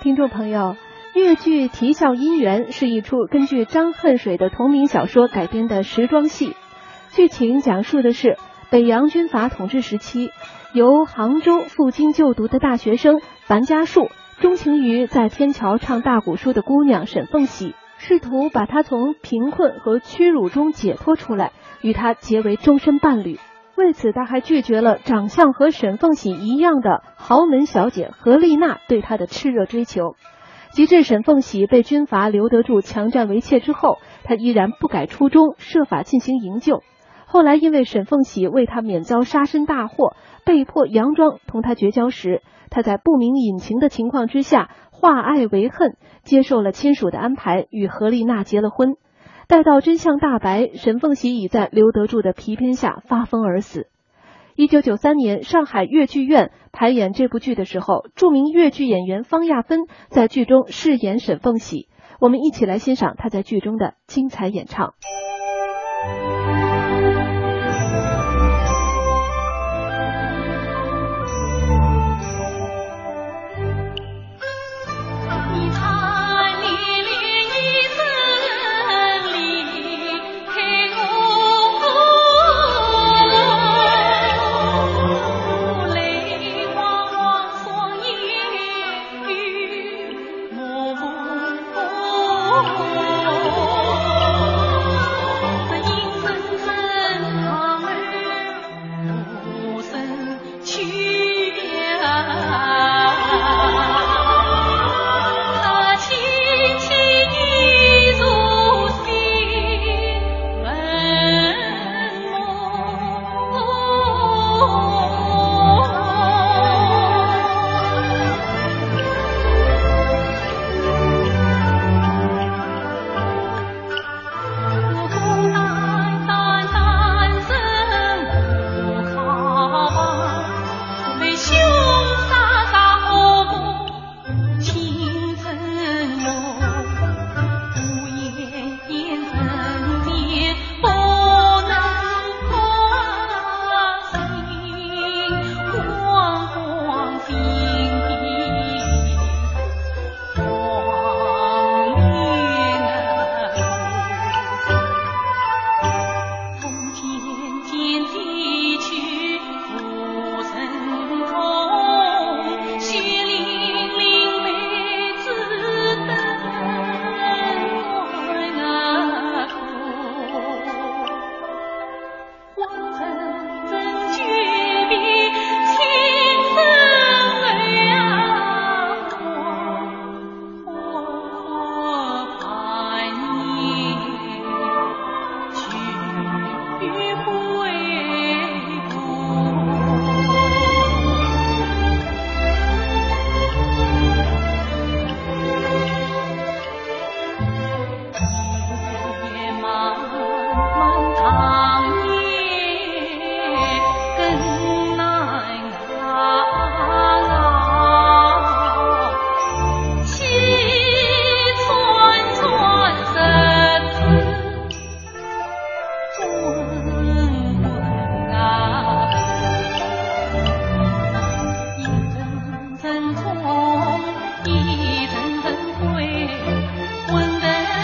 听众朋友，越剧《啼笑姻缘》是一出根据张恨水的同名小说改编的时装戏。剧情讲述的是北洋军阀统治时期，由杭州赴京就读的大学生樊家树，钟情于在天桥唱大鼓书的姑娘沈凤喜，试图把她从贫困和屈辱中解脱出来，与她结为终身伴侣。为此，他还拒绝了长相和沈凤喜一样的豪门小姐何丽娜对他的炽热追求。及至沈凤喜被军阀刘德柱强占为妾之后，他依然不改初衷，设法进行营救。后来，因为沈凤喜为他免遭杀身大祸，被迫佯装同他绝交时，他在不明隐情的情况之下化爱为恨，接受了亲属的安排，与何丽娜结了婚。待到真相大白，沈凤喜已在刘德柱的皮鞭下发疯而死。一九九三年，上海越剧院排演这部剧的时候，著名越剧演员方亚芬在剧中饰演沈凤喜。我们一起来欣赏她在剧中的精彩演唱。一匆匆已成灰。问人